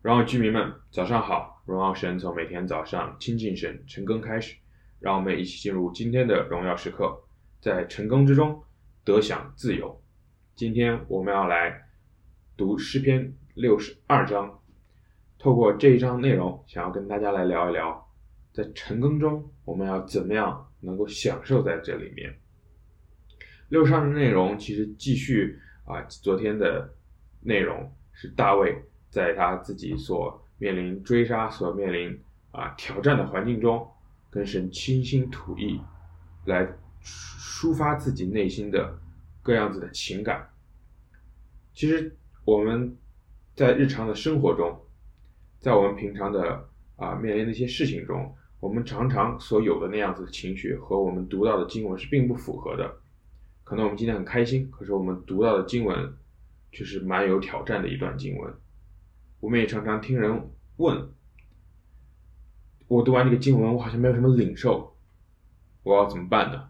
荣耀居民们，早上好！荣耀神从每天早上亲近神、晨更开始，让我们一起进入今天的荣耀时刻，在晨更之中得享自由。今天我们要来读诗篇六十二章，透过这一章内容，想要跟大家来聊一聊，在晨更中我们要怎么样能够享受在这里面。六十二的内容其实继续啊，昨天的内容是大卫。在他自己所面临追杀、所面临啊挑战的环境中，跟神倾心吐意，来抒发自己内心的各样子的情感。其实我们在日常的生活中，在我们平常的啊面临的一些事情中，我们常常所有的那样子的情绪和我们读到的经文是并不符合的。可能我们今天很开心，可是我们读到的经文却是蛮有挑战的一段经文。我们也常常听人问，我读完这个经文，我好像没有什么领受，我要怎么办呢？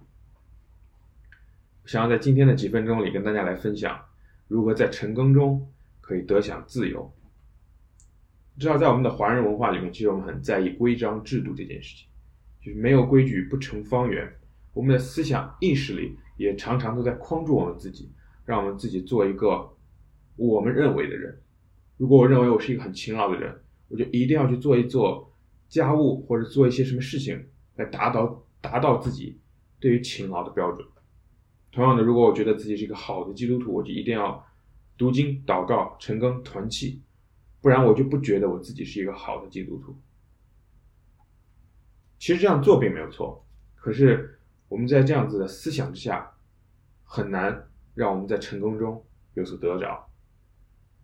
想要在今天的几分钟里跟大家来分享，如何在晨更中可以得享自由。知道在我们的华人文化里面，其实我们很在意规章制度这件事情，就是没有规矩不成方圆。我们的思想意识里也常常都在框住我们自己，让我们自己做一个我们认为的人。如果我认为我是一个很勤劳的人，我就一定要去做一做家务或者做一些什么事情来达到达到自己对于勤劳的标准。同样的，如果我觉得自己是一个好的基督徒，我就一定要读经、祷告、晨更、团契，不然我就不觉得我自己是一个好的基督徒。其实这样做并没有错，可是我们在这样子的思想之下，很难让我们在成功中有所得着。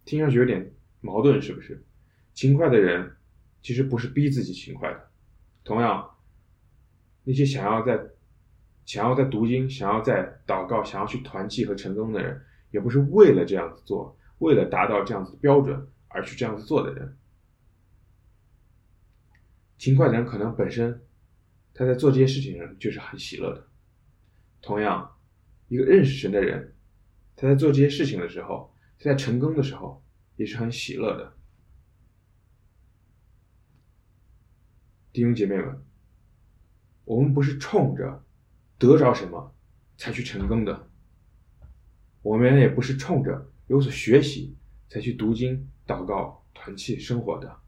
听上去有点。矛盾是不是？勤快的人其实不是逼自己勤快的。同样，那些想要在想要在读经、想要在祷告、想要去团契和成功的人，也不是为了这样子做，为了达到这样子的标准而去这样子做的人。勤快的人可能本身他在做这些事情上就是很喜乐的。同样，一个认识神的人，他在做这些事情的时候，他在成功的时候。也是很喜乐的，弟兄姐妹们，我们不是冲着得着什么才去成功的，我们也不是冲着有所学习才去读经、祷告、团契生活的。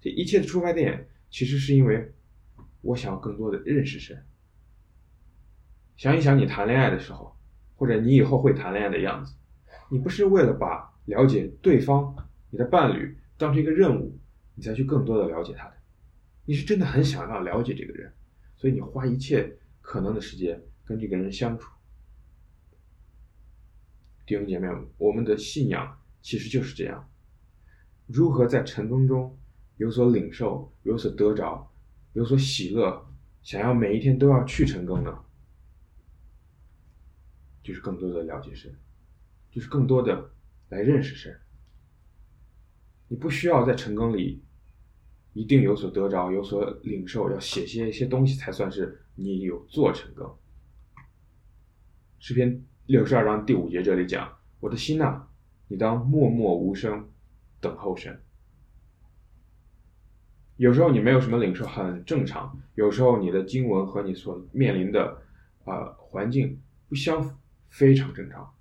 这一切的出发点，其实是因为我想要更多的认识神。想一想，你谈恋爱的时候，或者你以后会谈恋爱的样子，你不是为了把了解对方，你的伴侣当成一个任务，你才去更多的了解他的。你是真的很想要了解这个人，所以你花一切可能的时间跟这个人相处。弟兄姐妹们，我们的信仰其实就是这样。如何在成功中有所领受、有所得着、有所喜乐，想要每一天都要去成功呢？就是更多的了解神，就是更多的。来认识神，你不需要在晨更里一定有所得着、有所领受，要写些一些东西才算是你有做晨更。诗篇六十二章第五节这里讲：“我的心呐，你当默默无声等候神。”有时候你没有什么领受，很正常；有时候你的经文和你所面临的啊、呃、环境不相符，非常正常。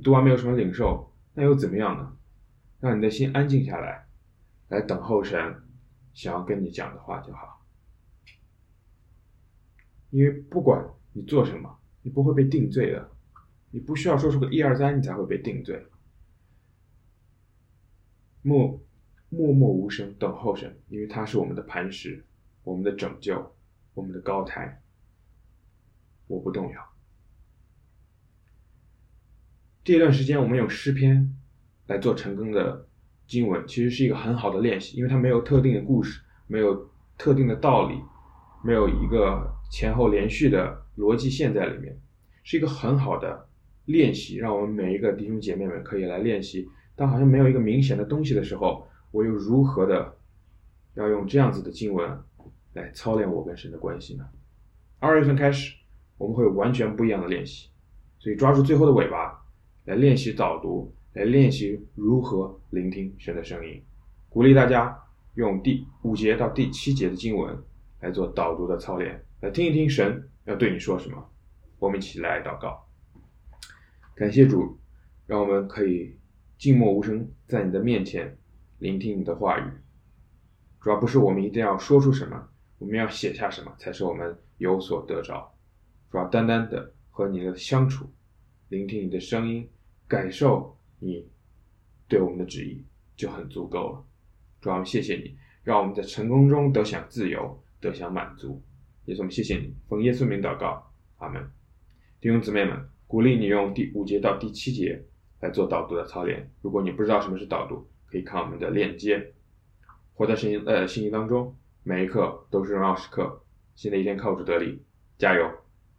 读完没有什么领受，那又怎么样呢？让你的心安静下来，来等候神想要跟你讲的话就好。因为不管你做什么，你不会被定罪的。你不需要说出个一二三，你才会被定罪。默默默无声等候神，因为他是我们的磐石，我们的拯救，我们的高台。我不动摇。这段时间，我们用诗篇来做晨更的经文，其实是一个很好的练习，因为它没有特定的故事，没有特定的道理，没有一个前后连续的逻辑线在里面，是一个很好的练习，让我们每一个弟兄姐妹们可以来练习。当好像没有一个明显的东西的时候，我又如何的要用这样子的经文来操练我跟神的关系呢？二月份开始，我们会有完全不一样的练习，所以抓住最后的尾巴。来练习导读，来练习如何聆听神的声音。鼓励大家用第五节到第七节的经文来做导读的操练，来听一听神要对你说什么。我们一起来祷告，感谢主，让我们可以静默无声，在你的面前聆听你的话语。主要不是我们一定要说出什么，我们要写下什么，才是我们有所得着。主要单单的和你的相处，聆听你的声音，感受你对我们的旨意，就很足够了。主要谢谢你，让我们在成功中得享自由，得享满足。也是我们谢谢你，奉耶稣名祷告，阿门。弟兄姊妹们，鼓励你用第五节到第七节来做导读的操练。如果你不知道什么是导读，可以看我们的链接。活在圣经呃信息当中，每一刻都是荣耀时刻。新的一天靠主得力，加油！